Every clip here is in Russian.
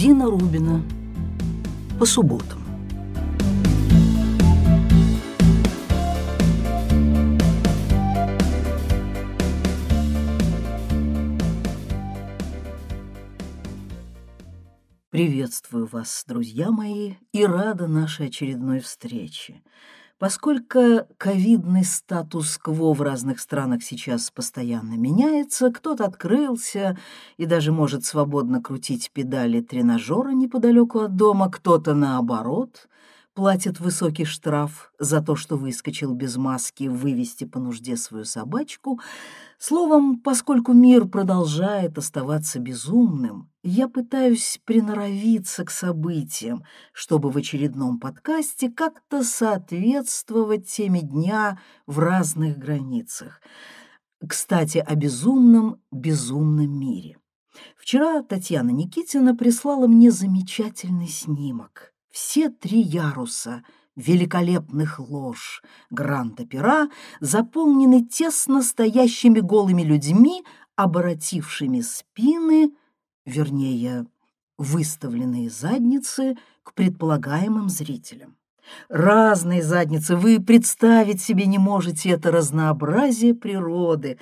Дина Рубина. По субботам. Приветствую вас, друзья мои, и рада нашей очередной встрече. Поскольку ковидный статус-кво в разных странах сейчас постоянно меняется, кто-то открылся и даже может свободно крутить педали тренажера неподалеку от дома, кто-то, наоборот, платит высокий штраф за то, что выскочил без маски вывести по нужде свою собачку. Словом, поскольку мир продолжает оставаться безумным, я пытаюсь приноровиться к событиям, чтобы в очередном подкасте как-то соответствовать теме дня в разных границах. Кстати, о безумном, безумном мире. Вчера Татьяна Никитина прислала мне замечательный снимок. Все три яруса великолепных лож Гранд-Опера заполнены тесно стоящими голыми людьми, оборотившими спины вернее, выставленные задницы к предполагаемым зрителям. Разные задницы, вы представить себе не можете это разнообразие природы.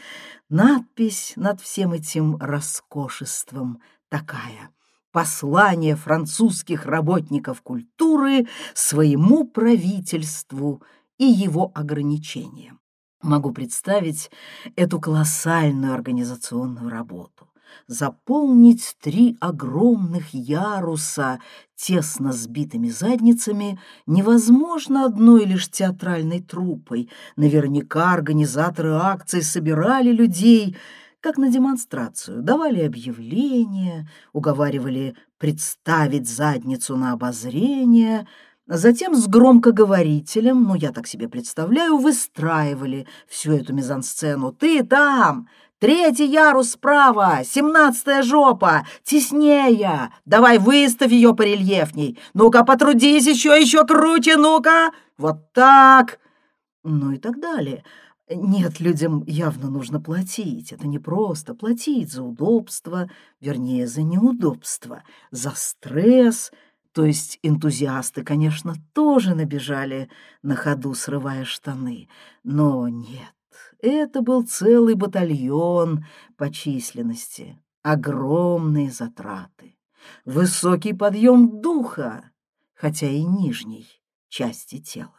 Надпись над всем этим роскошеством такая «Послание французских работников культуры своему правительству и его ограничениям». Могу представить эту колоссальную организационную работу заполнить три огромных яруса тесно сбитыми задницами невозможно одной лишь театральной труппой. Наверняка организаторы акций собирали людей, как на демонстрацию, давали объявления, уговаривали представить задницу на обозрение, Затем с громкоговорителем, ну, я так себе представляю, выстраивали всю эту мизансцену. «Ты там! Третий ярус справа, семнадцатая жопа, теснее. Давай выставь ее порельефней. Ну-ка, потрудись еще, еще круче, ну-ка. Вот так. Ну и так далее. Нет, людям явно нужно платить. Это не просто платить за удобство, вернее, за неудобство, за стресс. То есть энтузиасты, конечно, тоже набежали на ходу, срывая штаны. Но нет. Это был целый батальон по численности, огромные затраты, высокий подъем духа, хотя и нижней части тела.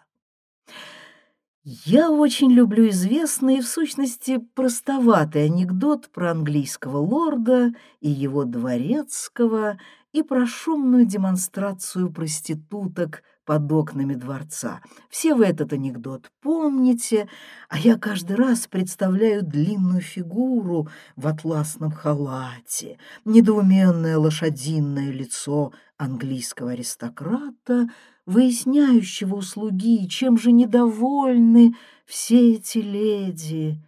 Я очень люблю известный и, в сущности, простоватый анекдот про английского лорда и его дворецкого и про шумную демонстрацию проституток под окнами дворца. Все вы этот анекдот помните, а я каждый раз представляю длинную фигуру в атласном халате, недоуменное лошадиное лицо английского аристократа, выясняющего услуги, чем же недовольны все эти леди.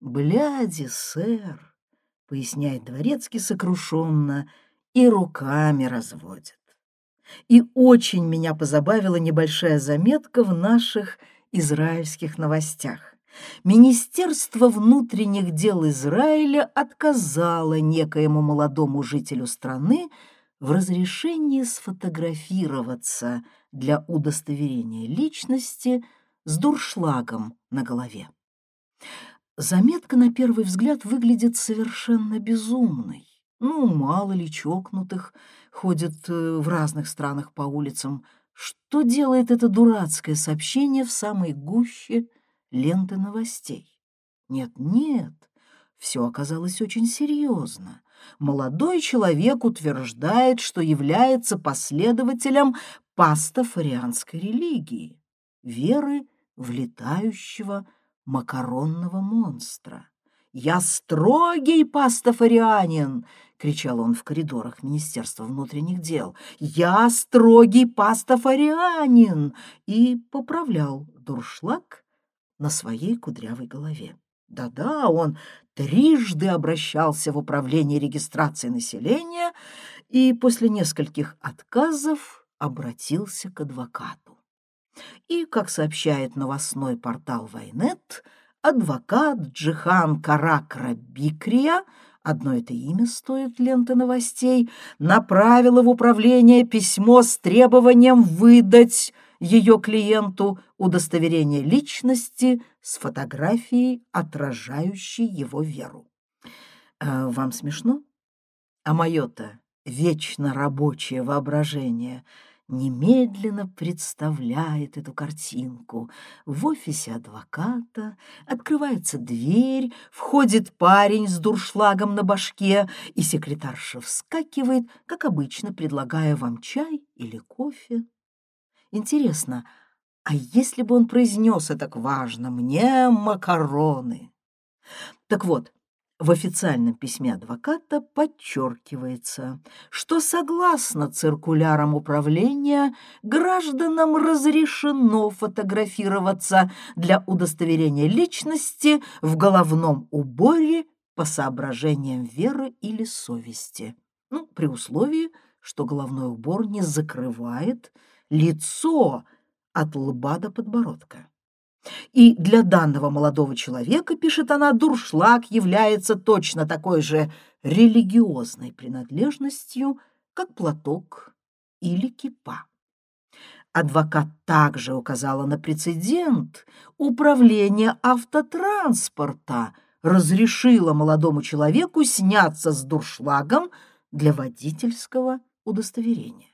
«Бляди, сэр», — поясняет дворецкий сокрушенно, и руками разводит. И очень меня позабавила небольшая заметка в наших израильских новостях. Министерство внутренних дел Израиля отказало некоему молодому жителю страны в разрешении сфотографироваться для удостоверения личности с дуршлагом на голове. Заметка на первый взгляд выглядит совершенно безумной. Ну, мало ли чокнутых ходят э, в разных странах по улицам. Что делает это дурацкое сообщение в самой гуще ленты новостей? Нет, нет, все оказалось очень серьезно. Молодой человек утверждает, что является последователем пастафарианской религии, веры в летающего макаронного монстра. «Я строгий пастафарианин!» — кричал он в коридорах Министерства внутренних дел. «Я строгий пастафарианин!» и поправлял дуршлаг на своей кудрявой голове. Да-да, он трижды обращался в управление регистрации населения и после нескольких отказов обратился к адвокату. И, как сообщает новостной портал Вайнет, адвокат Джихан Каракра Бикрия, одно это имя стоит ленты новостей, направила в управление письмо с требованием выдать ее клиенту удостоверение личности с фотографией, отражающей его веру. А вам смешно? А мое-то вечно рабочее воображение немедленно представляет эту картинку. В офисе адвоката открывается дверь, входит парень с дуршлагом на башке, и секретарша вскакивает, как обычно, предлагая вам чай или кофе. Интересно, а если бы он произнес это так важно «мне макароны»? Так вот, в официальном письме адвоката подчеркивается, что согласно циркулярам управления гражданам разрешено фотографироваться для удостоверения личности в головном уборе по соображениям веры или совести. Ну, при условии, что головной убор не закрывает лицо от лба до подбородка. И для данного молодого человека, пишет она, дуршлаг является точно такой же религиозной принадлежностью, как платок или кипа. Адвокат также указала на прецедент. Управление автотранспорта разрешило молодому человеку сняться с дуршлагом для водительского удостоверения.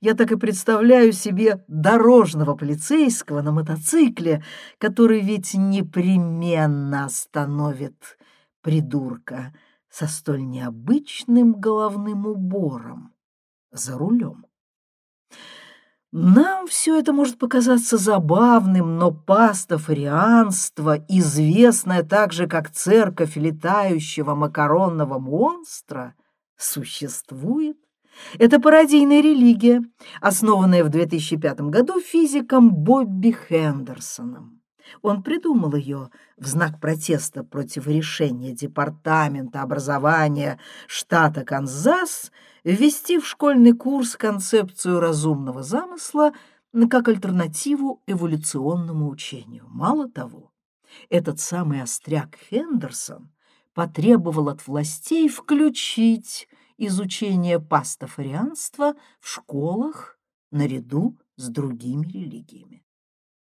Я так и представляю себе дорожного полицейского на мотоцикле, который ведь непременно остановит придурка со столь необычным головным убором за рулем. Нам все это может показаться забавным, но пастафарианство, известное также как церковь летающего макаронного монстра, существует это пародийная религия, основанная в 2005 году физиком Бобби Хендерсоном. Он придумал ее в знак протеста против решения Департамента образования штата Канзас ввести в школьный курс концепцию разумного замысла как альтернативу эволюционному учению. Мало того, этот самый остряк Хендерсон потребовал от властей включить изучение пастафарианства в школах наряду с другими религиями.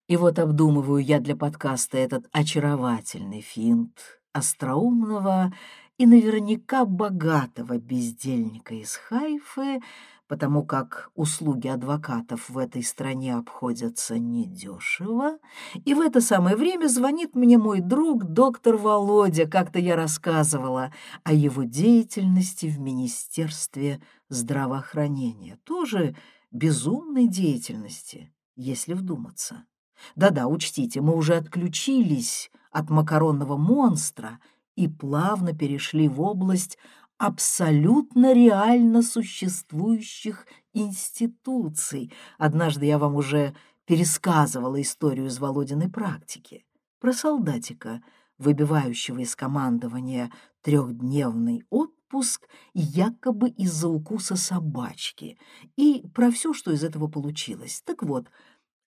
И вот обдумываю я для подкаста этот очаровательный финт остроумного и наверняка богатого бездельника из Хайфы, потому как услуги адвокатов в этой стране обходятся недешево, и в это самое время звонит мне мой друг доктор Володя, как-то я рассказывала о его деятельности в Министерстве здравоохранения, тоже безумной деятельности, если вдуматься. Да-да, учтите, мы уже отключились от макаронного монстра и плавно перешли в область абсолютно реально существующих институций. Однажды я вам уже пересказывала историю из Володиной практики про солдатика, выбивающего из командования трехдневный отпуск якобы из-за укуса собачки, и про все, что из этого получилось. Так вот,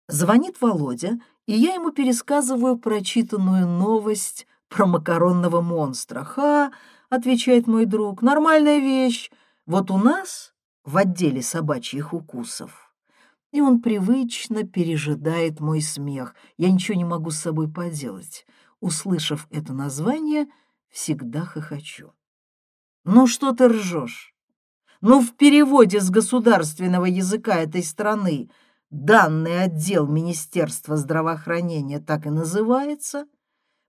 звонит Володя, и я ему пересказываю прочитанную новость про макаронного монстра. Ха! отвечает мой друг, нормальная вещь. Вот у нас в отделе собачьих укусов. И он привычно пережидает мой смех. Я ничего не могу с собой поделать. Услышав это название, всегда хохочу. Ну что ты ржешь? Ну, в переводе с государственного языка этой страны данный отдел Министерства здравоохранения так и называется —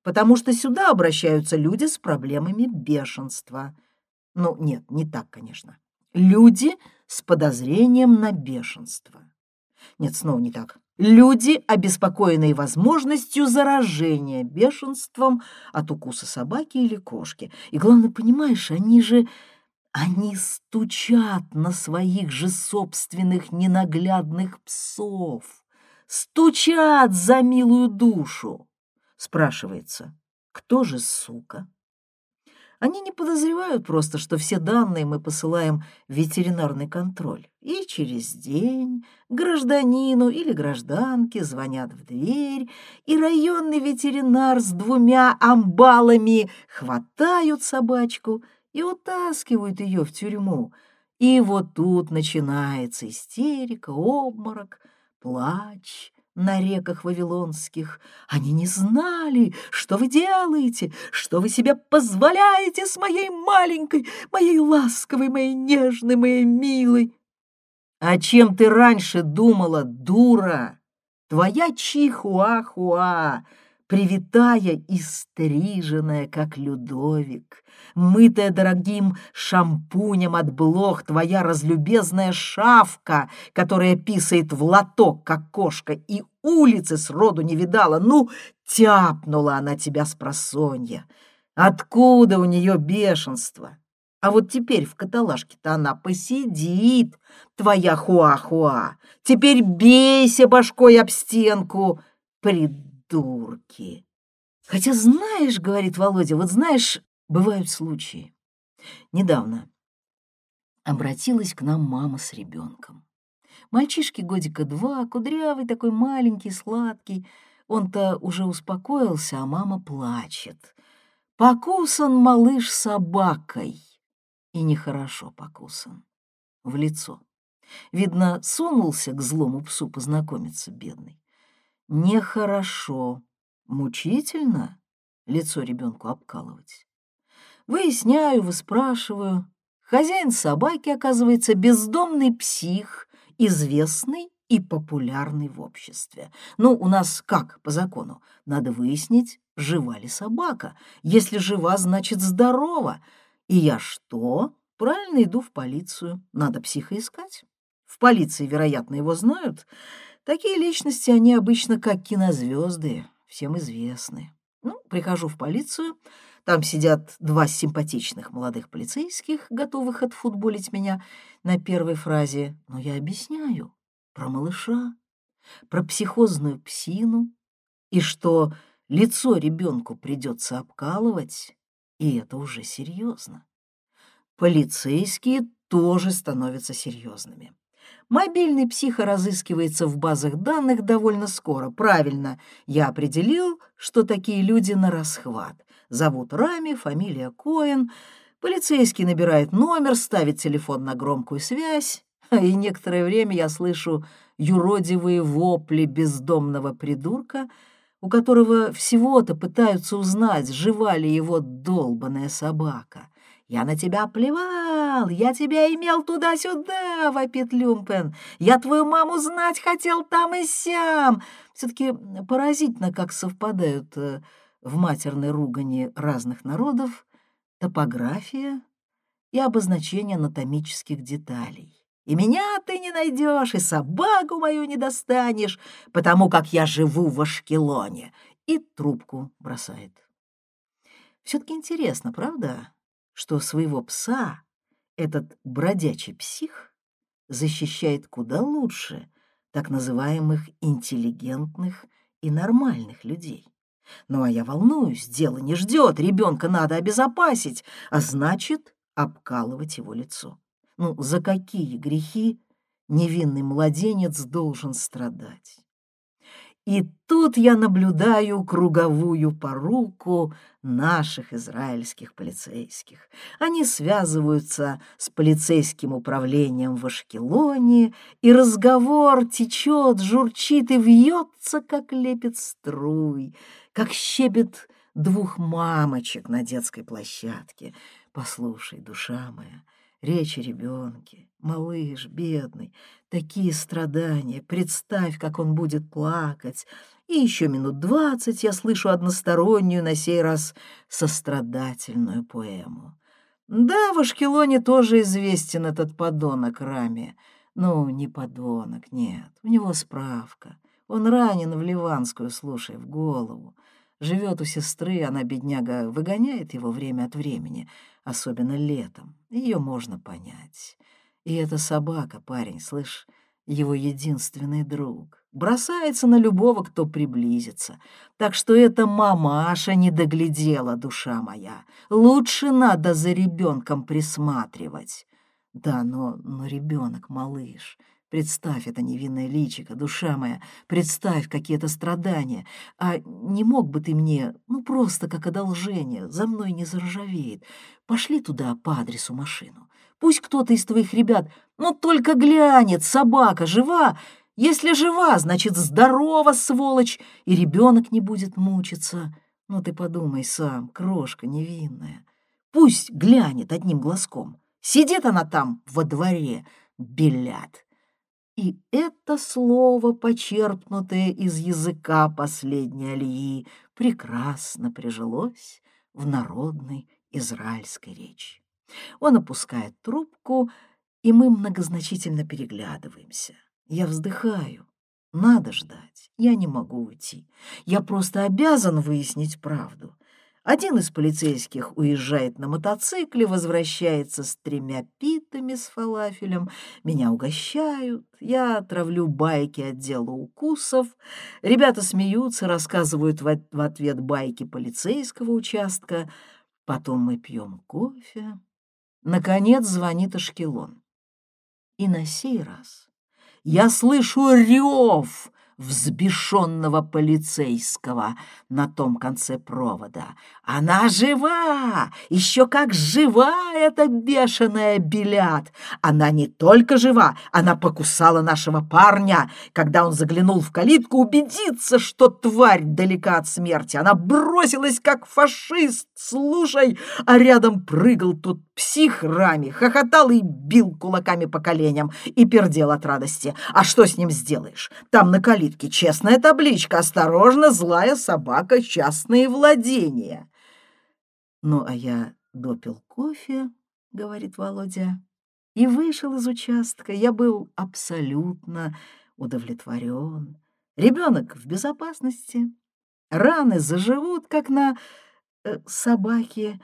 потому что сюда обращаются люди с проблемами бешенства. Ну, нет, не так, конечно. Люди с подозрением на бешенство. Нет, снова не так. Люди, обеспокоенные возможностью заражения бешенством от укуса собаки или кошки. И главное, понимаешь, они же... Они стучат на своих же собственных ненаглядных псов. Стучат за милую душу. Спрашивается, кто же сука? Они не подозревают просто, что все данные мы посылаем в ветеринарный контроль. И через день гражданину или гражданке звонят в дверь, и районный ветеринар с двумя амбалами хватают собачку и утаскивают ее в тюрьму. И вот тут начинается истерика, обморок, плач, на реках вавилонских. Они не знали, что вы делаете, что вы себе позволяете с моей маленькой, моей ласковой, моей нежной, моей милой. А чем ты раньше думала, дура? Твоя чихуахуа, привитая и стриженная, как Людовик, мытая дорогим шампунем от блох, твоя разлюбезная шавка, которая писает в лоток, как кошка, и улицы сроду не видала, ну, тяпнула она тебя с просонья. Откуда у нее бешенство? А вот теперь в каталажке-то она посидит, твоя хуа-хуа. Теперь бейся башкой об стенку, придурки. Хотя знаешь, — говорит Володя, — вот знаешь, бывают случаи. Недавно обратилась к нам мама с ребенком. Мальчишке годика два, кудрявый такой маленький, сладкий. Он-то уже успокоился, а мама плачет. Покусан малыш собакой и нехорошо покусан. В лицо. Видно, сунулся к злому псу познакомиться, бедный. Нехорошо, мучительно лицо ребенку обкалывать. Выясняю, выспрашиваю. Хозяин собаки, оказывается, бездомный псих, известный и популярный в обществе. Ну, у нас как по закону? Надо выяснить, жива ли собака. Если жива, значит здорова. И я что? Правильно иду в полицию. Надо психа искать. В полиции, вероятно, его знают. Такие личности, они обычно как кинозвезды, всем известны. Ну, прихожу в полицию, там сидят два симпатичных молодых полицейских, готовых отфутболить меня на первой фразе. Но я объясняю про малыша, про психозную псину, и что лицо ребенку придется обкалывать, и это уже серьезно. Полицейские тоже становятся серьезными. Мобильный психо разыскивается в базах данных довольно скоро. Правильно, я определил, что такие люди на расхват. Зовут Рами, фамилия Коэн. Полицейский набирает номер, ставит телефон на громкую связь, и некоторое время я слышу юродивые вопли бездомного придурка, у которого всего-то пытаются узнать, жива ли его долбаная собака. «Я на тебя плевал! Я тебя имел туда-сюда!» — вопит Люмпен. «Я твою маму знать хотел там и сям!» Все-таки поразительно, как совпадают э, в матерной ругани разных народов топография и обозначение анатомических деталей. И меня ты не найдешь, и собаку мою не достанешь, потому как я живу в Ашкелоне. И трубку бросает. Все-таки интересно, правда? Что своего пса этот бродячий псих защищает куда лучше так называемых интеллигентных и нормальных людей. Ну а я волнуюсь, дело не ждет, ребенка надо обезопасить, а значит обкалывать его лицо. Ну, за какие грехи невинный младенец должен страдать? И тут я наблюдаю круговую поруку наших израильских полицейских. Они связываются с полицейским управлением в Ашкелоне, и разговор течет, журчит и вьется, как лепит струй, как щебет двух мамочек на детской площадке. Послушай, душа моя, речь о ребенке, малыш, бедный, такие страдания, представь, как он будет плакать. И еще минут двадцать я слышу одностороннюю, на сей раз сострадательную поэму. Да, в Ашкелоне тоже известен этот подонок Рами. Ну, не подонок, нет, у него справка. Он ранен в Ливанскую, слушай, в голову. Живет у сестры, она, бедняга, выгоняет его время от времени, особенно летом. Ее можно понять. И эта собака, парень, слышь, его единственный друг. Бросается на любого, кто приблизится. Так что эта мамаша не доглядела, душа моя. Лучше надо за ребенком присматривать. Да, но, но ребенок, малыш, Представь это невинное личико, душа моя, представь какие-то страдания. А не мог бы ты мне, ну просто как одолжение, за мной не заржавеет. Пошли туда по адресу машину. Пусть кто-то из твоих ребят, ну только глянет, собака жива. Если жива, значит здорова, сволочь, и ребенок не будет мучиться. Ну ты подумай сам, крошка невинная. Пусть глянет одним глазком. Сидит она там во дворе, белят. И это слово, почерпнутое из языка последней Алии, прекрасно прижилось в народной израильской речи. Он опускает трубку, и мы многозначительно переглядываемся. Я вздыхаю. Надо ждать. Я не могу уйти. Я просто обязан выяснить правду. Один из полицейских уезжает на мотоцикле, возвращается с тремя питами с фалафелем. Меня угощают, я травлю байки отдела укусов. Ребята смеются, рассказывают в ответ байки полицейского участка. Потом мы пьем кофе. Наконец звонит Ашкелон. И на сей раз я слышу рев взбешенного полицейского на том конце провода. «Она жива! Еще как жива эта бешеная Белят! Она не только жива, она покусала нашего парня, когда он заглянул в калитку убедиться, что тварь далека от смерти. Она бросилась, как фашист, слушай, а рядом прыгал тут псих Рами, хохотал и бил кулаками по коленям и пердел от радости. А что с ним сделаешь? Там на калитке честная табличка «Осторожно, злая собака, частные владения». «Ну, а я допил кофе», — говорит Володя, и вышел из участка. Я был абсолютно удовлетворен. Ребенок в безопасности, раны заживут, как на э, собаке,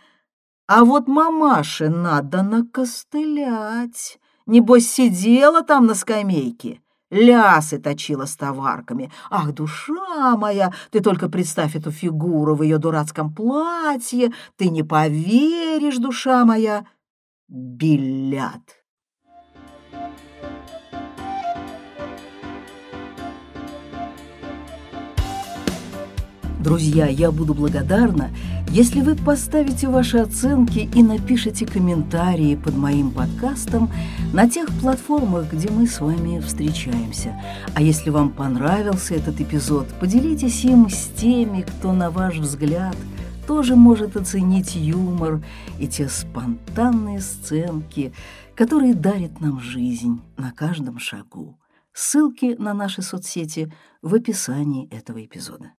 а вот мамаше надо накостылять. Небось, сидела там на скамейке лясы точила с товарками. Ах, душа моя, ты только представь эту фигуру в ее дурацком платье, ты не поверишь, душа моя. Билят. Друзья, я буду благодарна, если вы поставите ваши оценки и напишите комментарии под моим подкастом на тех платформах, где мы с вами встречаемся. А если вам понравился этот эпизод, поделитесь им с теми, кто, на ваш взгляд, тоже может оценить юмор и те спонтанные сценки, которые дарят нам жизнь на каждом шагу. Ссылки на наши соцсети в описании этого эпизода.